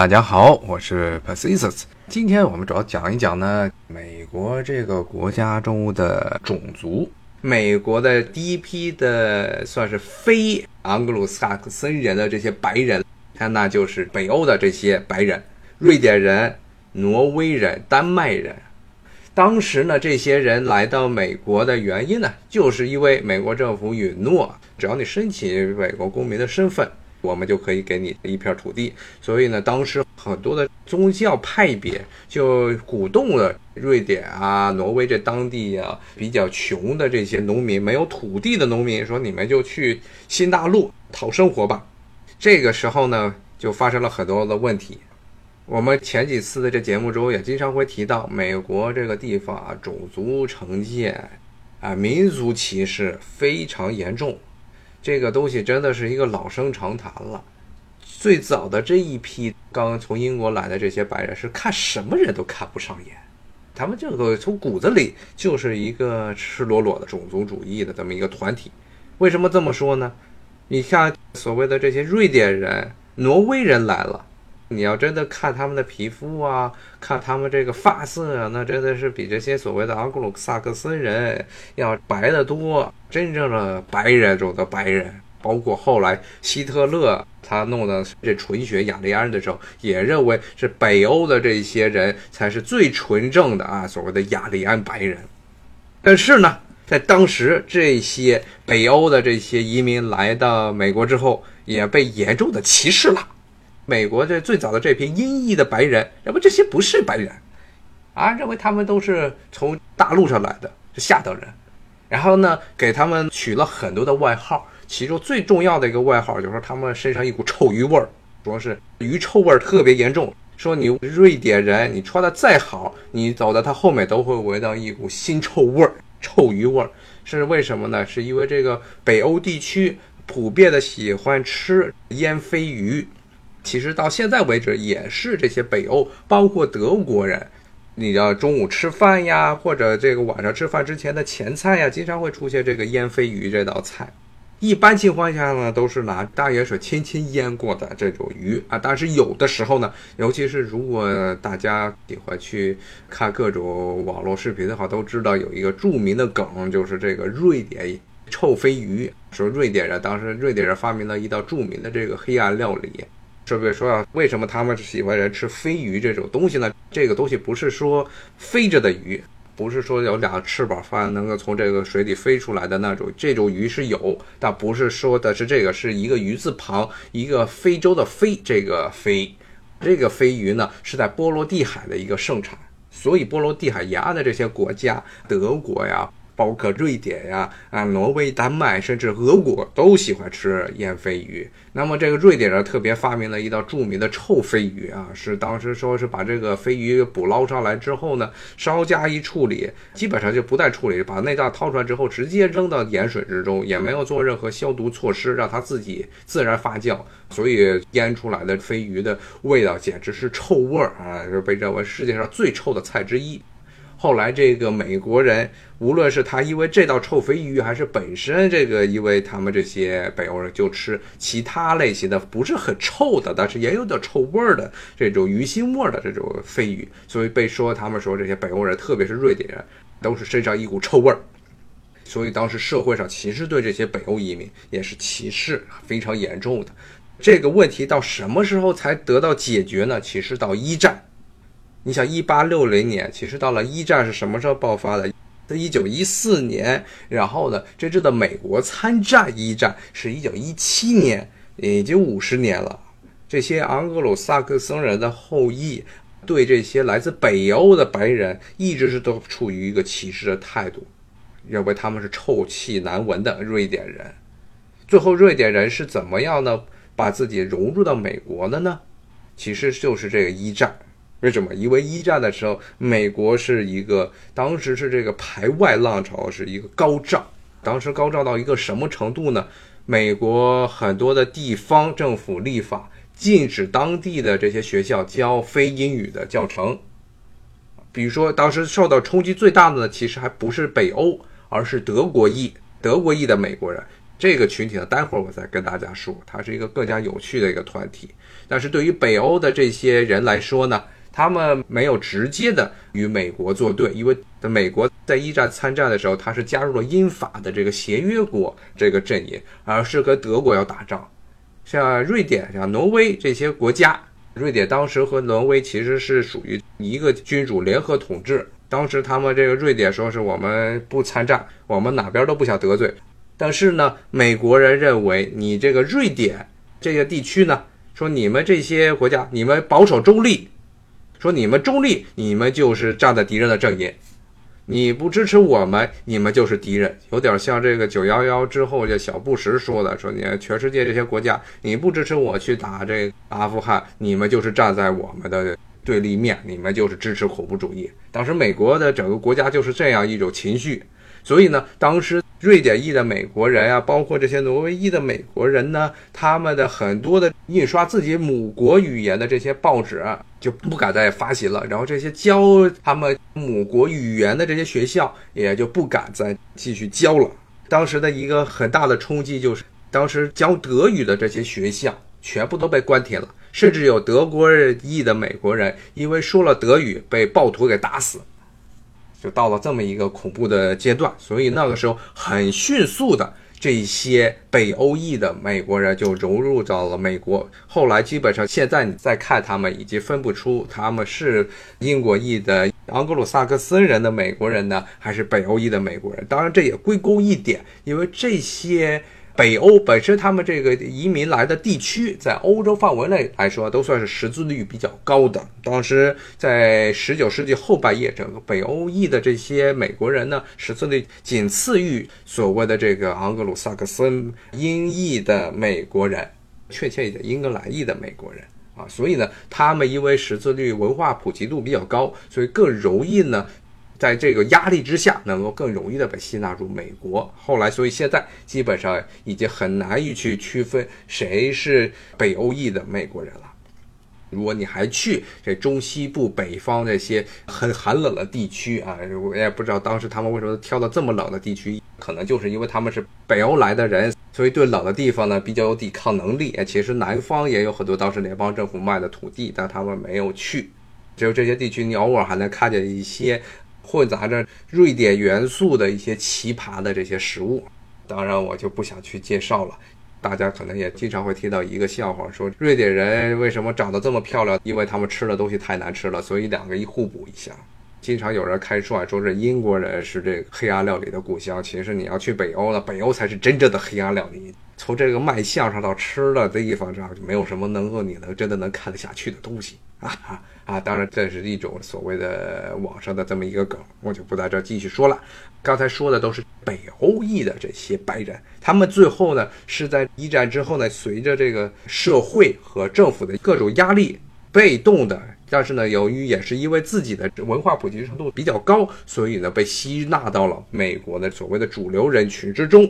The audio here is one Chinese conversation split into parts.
大家好，我是 Pacisus。今天我们主要讲一讲呢，美国这个国家中的种族。美国的第一批的算是非盎格鲁撒克森人的这些白人，他那就是北欧的这些白人，瑞典人、挪威人、丹麦人。当时呢，这些人来到美国的原因呢，就是因为美国政府允诺，只要你申请美国公民的身份。我们就可以给你一片土地，所以呢，当时很多的宗教派别就鼓动了瑞典啊、挪威这当地啊比较穷的这些农民，没有土地的农民，说你们就去新大陆讨生活吧。这个时候呢，就发生了很多的问题。我们前几次的这节目中也经常会提到，美国这个地方啊，种族成见啊、民族歧视非常严重。这个东西真的是一个老生常谈了。最早的这一批刚从英国来的这些白人，是看什么人都看不上眼，他们这个从骨子里就是一个赤裸裸的种族主义的这么一个团体。为什么这么说呢？你像所谓的这些瑞典人、挪威人来了。你要真的 看他们的皮肤啊，看他们这个发色啊，那真的是比这些所谓的盎格鲁撒克森人要白得多。真正的白人中的白人，包括后来希特勒他弄的这纯血雅利安的时候，也认为是北欧的这些人才是最纯正的啊，所谓的雅利安白人。但是呢，在当时这些北欧的这些移民来到美国之后，也被严重的歧视了。美国这最早的这批英裔的白人，认为这些不是白人，啊，认为他们都是从大陆上来的，是下等人。然后呢，给他们取了很多的外号，其中最重要的一个外号就是他们身上一股臭鱼味儿，说是鱼臭味儿特别严重。说你瑞典人，你穿的再好，你走到他后面都会闻到一股腥臭味儿，臭鱼味儿。是为什么呢？是因为这个北欧地区普遍的喜欢吃腌飞鱼。其实到现在为止，也是这些北欧，包括德国人，你要中午吃饭呀，或者这个晚上吃饭之前的前菜呀，经常会出现这个腌飞鱼这道菜。一般情况下呢，都是拿大盐水轻轻腌过的这种鱼啊。但是有的时候呢，尤其是如果大家喜欢去看各种网络视频的话，都知道有一个著名的梗，就是这个瑞典臭飞鱼。说瑞典人当时瑞典人发明了一道著名的这个黑暗料理。是不是说啊？为什么他们喜欢人吃飞鱼这种东西呢？这个东西不是说飞着的鱼，不是说有俩翅膀翻能够从这个水里飞出来的那种。这种鱼是有，但不是说的是这个，是一个鱼字旁，一个非洲的非，这个飞，这个飞鱼呢是在波罗的海的一个盛产，所以波罗的海沿岸的这些国家，德国呀。包括瑞典呀、啊挪威、丹麦，甚至俄国都喜欢吃腌飞鱼。那么这个瑞典人特别发明了一道著名的臭飞鱼啊，是当时说是把这个飞鱼捕捞上来之后呢，稍加一处理，基本上就不再处理，把内脏掏出来之后直接扔到盐水之中，也没有做任何消毒措施，让它自己自然发酵，所以腌出来的飞鱼的味道简直是臭味儿啊，是被认为世界上最臭的菜之一。后来，这个美国人，无论是他因为这道臭鲱鱼，还是本身这个因为他们这些北欧人就吃其他类型的不是很臭的，但是也有点臭味儿的这种鱼腥味儿的这种鲱鱼，所以被说他们说这些北欧人，特别是瑞典人，都是身上一股臭味儿。所以当时社会上其实对这些北欧移民也是歧视非常严重的。这个问题到什么时候才得到解决呢？其实到一战。你想，一八六零年，其实到了一战是什么时候爆发的？在一九一四年，然后呢，真正的美国参战一战是一九一七年，已经五十年了。这些盎格鲁撒克森人的后裔对这些来自北欧的白人一直是都处于一个歧视的态度，认为他们是臭气难闻的瑞典人。最后，瑞典人是怎么样呢？把自己融入到美国的呢？其实就是这个一战。为什么？因为一战的时候，美国是一个当时是这个排外浪潮是一个高涨，当时高涨到一个什么程度呢？美国很多的地方政府立法禁止当地的这些学校教非英语的教程。比如说，当时受到冲击最大的呢，其实还不是北欧，而是德国裔，德国裔的美国人。这个群体呢，待会儿我再跟大家说，它是一个更加有趣的一个团体。但是对于北欧的这些人来说呢，他们没有直接的与美国作对，因为美国在一战参战的时候，他是加入了英法的这个协约国这个阵营，而是跟德国要打仗。像瑞典、像挪威这些国家，瑞典当时和挪威其实是属于一个君主联合统治。当时他们这个瑞典说是我们不参战，我们哪边都不想得罪。但是呢，美国人认为你这个瑞典这个地区呢，说你们这些国家，你们保守中立，说你们中立，你们就是站在敌人的阵营，你不支持我们，你们就是敌人，有点像这个九幺幺之后这小布什说的，说你全世界这些国家，你不支持我去打这阿富汗，你们就是站在我们的对立面，你们就是支持恐怖主义。当时美国的整个国家就是这样一种情绪。所以呢，当时瑞典裔的美国人啊，包括这些挪威裔的美国人呢，他们的很多的印刷自己母国语言的这些报纸就不敢再发行了，然后这些教他们母国语言的这些学校也就不敢再继续教了。当时的一个很大的冲击就是，当时教德语的这些学校全部都被关停了，甚至有德国裔的美国人因为说了德语被暴徒给打死。就到了这么一个恐怖的阶段，所以那个时候很迅速的，这一些北欧裔的美国人就融入到了美国。后来基本上现在你再看他们，已经分不出他们是英国裔的盎格鲁撒克森人的美国人呢，还是北欧裔的美国人。当然这也归功一点，因为这些。北欧本身，他们这个移民来的地区，在欧洲范围内来说，都算是识字率比较高的。当时在十九世纪后半叶，整个北欧裔的这些美国人呢，识字率仅次于所谓的这个盎格鲁撒克森英裔的美国人，确切一点，英格兰裔的美国人啊。所以呢，他们因为识字率、文化普及度比较高，所以更容易呢。在这个压力之下，能够更容易的被吸纳入美国。后来，所以现在基本上已经很难以去区分谁是北欧裔的美国人了。如果你还去这中西部北方这些很寒冷的地区啊，我也不知道当时他们为什么挑到这么冷的地区，可能就是因为他们是北欧来的人，所以对冷的地方呢比较有抵抗能力。其实南方也有很多当时联邦政府卖的土地，但他们没有去。只有这些地区，你偶尔还能看见一些。混杂着瑞典元素的一些奇葩的这些食物，当然我就不想去介绍了。大家可能也经常会听到一个笑话，说瑞典人为什么长得这么漂亮？因为他们吃的东西太难吃了，所以两个一互补一下。经常有人开涮说是英国人是这个黑暗料理的故乡，其实你要去北欧了，北欧才是真正的黑暗料理。从这个卖相上到吃的这地方上，就没有什么能够你能真的能看得下去的东西啊。啊，当然这是一种所谓的网上的这么一个梗，我就不在这继续说了。刚才说的都是北欧裔的这些白人，他们最后呢是在一战之后呢，随着这个社会和政府的各种压力，被动的，但是呢，由于也是因为自己的文化普及程度比较高，所以呢被吸纳到了美国的所谓的主流人群之中。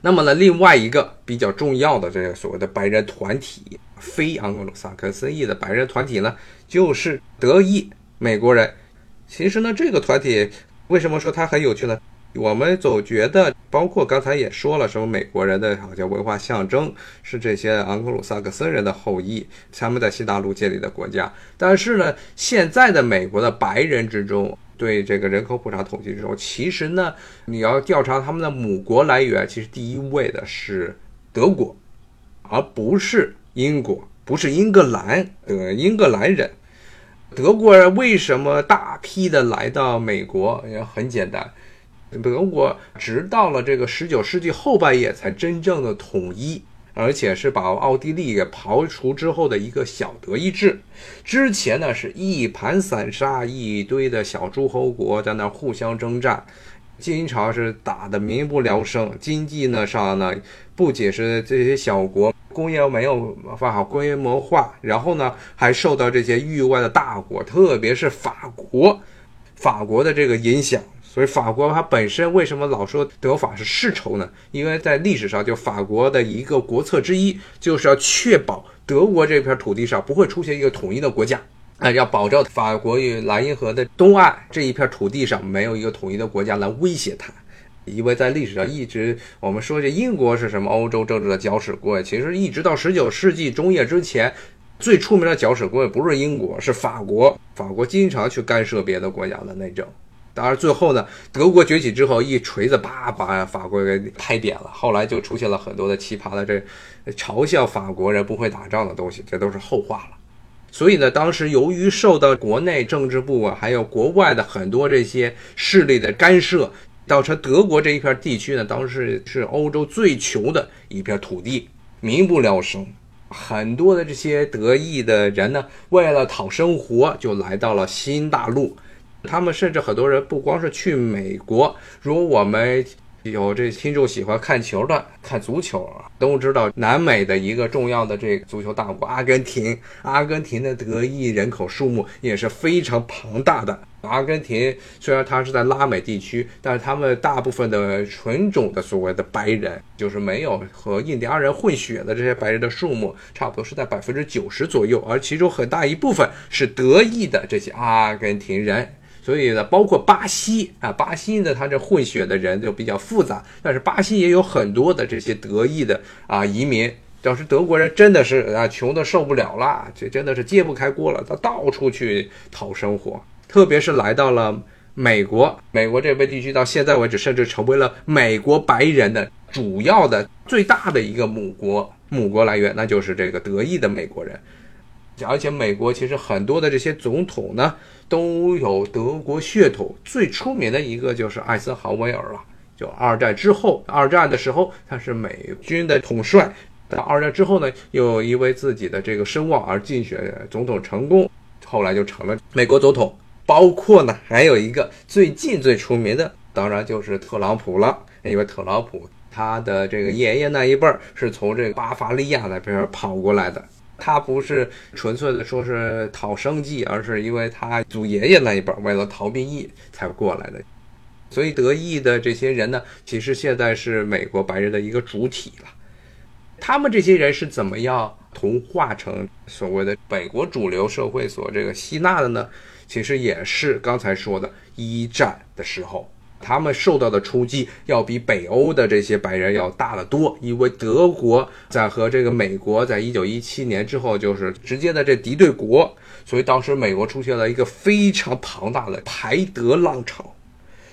那么呢，另外一个比较重要的这个所谓的白人团体，非盎格鲁撒克森裔的白人团体呢，就是德裔美国人。其实呢，这个团体为什么说它很有趣呢？我们总觉得，包括刚才也说了，什么美国人的好像文化象征是这些盎格鲁撒克森人的后裔，他们在新大陆建立的国家。但是呢，现在的美国的白人之中，对这个人口普查统计之中，其实呢，你要调查他们的母国来源，其实第一位的是德国，而不是英国，不是英格兰的英格兰人。德国人为什么大批的来到美国？也很简单，德国直到了这个十九世纪后半叶才真正的统一。而且是把奥地利给刨除之后的一个小德意志，之前呢是一盘散沙，一堆的小诸侯国在那互相征战，经常是打得民不聊生。经济呢上呢不仅是这些小国工业没有办法规模化，然后呢还受到这些域外的大国，特别是法国，法国的这个影响。所以法国它本身为什么老说德法是世仇呢？因为在历史上，就法国的一个国策之一，就是要确保德国这片土地上不会出现一个统一的国家，啊，要保证法国与莱茵河的东岸这一片土地上没有一个统一的国家来威胁它。因为在历史上一直我们说这英国是什么欧洲政治的搅屎棍，其实一直到十九世纪中叶之前，最出名的搅屎棍不是英国，是法国。法国经常去干涉别的国家的内政。当然最后呢，德国崛起之后，一锤子叭把法国给拍扁了。后来就出现了很多的奇葩的这嘲笑法国人不会打仗的东西，这都是后话了。所以呢，当时由于受到国内政治部啊，还有国外的很多这些势力的干涉。造成德国这一片地区呢，当时是欧洲最穷的一片土地，民不聊生。很多的这些德裔的人呢，为了讨生活，就来到了新大陆。他们甚至很多人不光是去美国，如果我们。有这听众喜欢看球的，看足球啊，都知道南美的一个重要的这个足球大国阿根廷。阿根廷的德裔人口数目也是非常庞大的。阿根廷虽然它是在拉美地区，但是他们大部分的纯种的所谓的白人，就是没有和印第安人混血的这些白人的数目，差不多是在百分之九十左右，而其中很大一部分是德裔的这些阿根廷人。所以呢，包括巴西啊，巴西呢，它这混血的人就比较复杂。但是巴西也有很多的这些德裔的啊移民。当时德国人真的是啊穷的受不了了，这真的是揭不开锅了，他到处去讨生活。特别是来到了美国，美国这边地区到现在为止，甚至成为了美国白人的主要的最大的一个母国母国来源，那就是这个德裔的美国人。而且美国其实很多的这些总统呢。都有德国血统，最出名的一个就是艾森豪威尔了。就二战之后，二战的时候他是美军的统帅，到二战之后呢，又因为自己的这个声望而竞选总统成功，后来就成了美国总统。包括呢，还有一个最近最出名的，当然就是特朗普了。因为特朗普他的这个爷爷那一辈儿是从这个巴伐利亚那边跑过来的。他不是纯粹的说是讨生计，而是因为他祖爷爷那一辈儿为了逃兵役才过来的。所以德裔的这些人呢，其实现在是美国白人的一个主体了。他们这些人是怎么样同化成所谓的美国主流社会所这个吸纳的呢？其实也是刚才说的一战的时候。他们受到的冲击要比北欧的这些白人要大得多，因为德国在和这个美国在一九一七年之后就是直接的这敌对国，所以当时美国出现了一个非常庞大的排德浪潮，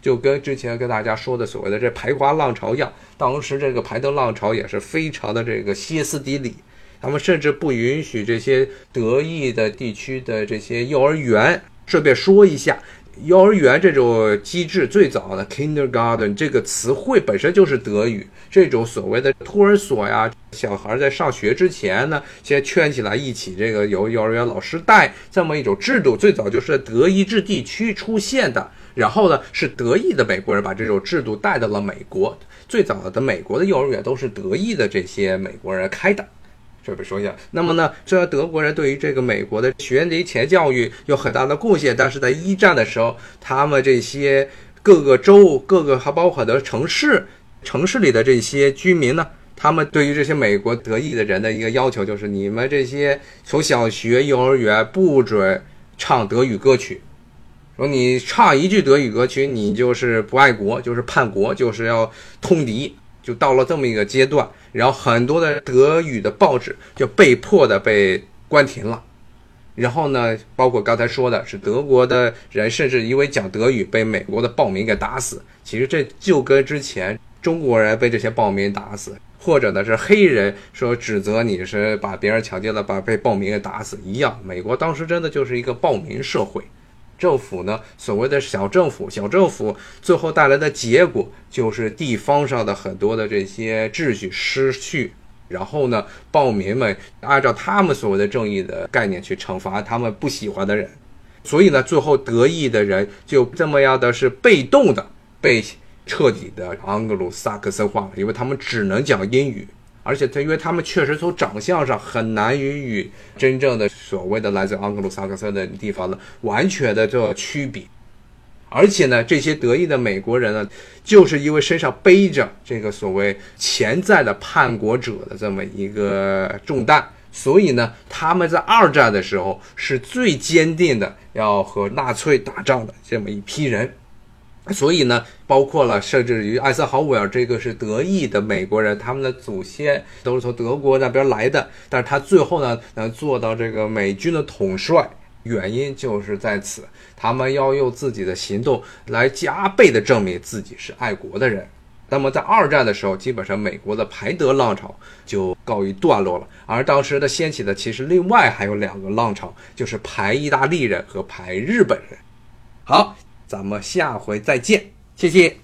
就跟之前跟大家说的所谓的这排华浪潮一样，当时这个排德浪潮也是非常的这个歇斯底里，他们甚至不允许这些德裔的地区的这些幼儿园。顺便说一下。幼儿园这种机制最早的 kindergarten 这个词汇本身就是德语。这种所谓的托儿所呀，小孩在上学之前呢，先圈起来一起，这个由幼儿园老师带这么一种制度，最早就是德意志地区出现的。然后呢，是德裔的美国人把这种制度带到了美国。最早的美国的幼儿园都是德裔的这些美国人开的。这边说一下，那么呢，虽然德国人对于这个美国的学龄前教育有很大的贡献，但是在一战的时候，他们这些各个州、各个还包括很多城市、城市里的这些居民呢，他们对于这些美国德裔的人的一个要求就是：你们这些从小学、幼儿园不准唱德语歌曲，说你唱一句德语歌曲，你就是不爱国，就是叛国，就是要通敌。就到了这么一个阶段，然后很多的德语的报纸就被迫的被关停了。然后呢，包括刚才说的是德国的人，甚至因为讲德语被美国的暴民给打死。其实这就跟之前中国人被这些暴民打死，或者呢是黑人说指责你是把别人强奸了，把被暴民给打死一样。美国当时真的就是一个暴民社会。政府呢，所谓的小政府，小政府最后带来的结果就是地方上的很多的这些秩序失去，然后呢，暴民们按照他们所谓的正义的概念去惩罚他们不喜欢的人，所以呢，最后得意的人就这么样的是被动的被彻底的盎格鲁撒克森化了，因为他们只能讲英语。而且，他因为他们确实从长相上很难与与真正的所谓的来自盎格鲁撒克森的地方呢完全的做区别。而且呢，这些得意的美国人呢，就是因为身上背着这个所谓潜在的叛国者的这么一个重担，所以呢，他们在二战的时候是最坚定的要和纳粹打仗的这么一批人。所以呢，包括了甚至于艾森豪威尔这个是德裔的美国人，他们的祖先都是从德国那边来的，但是他最后呢能做到这个美军的统帅，原因就是在此，他们要用自己的行动来加倍的证明自己是爱国的人。那么在二战的时候，基本上美国的排德浪潮就告一段落了，而当时的掀起的其实另外还有两个浪潮，就是排意大利人和排日本人。好。咱们下回再见，谢谢。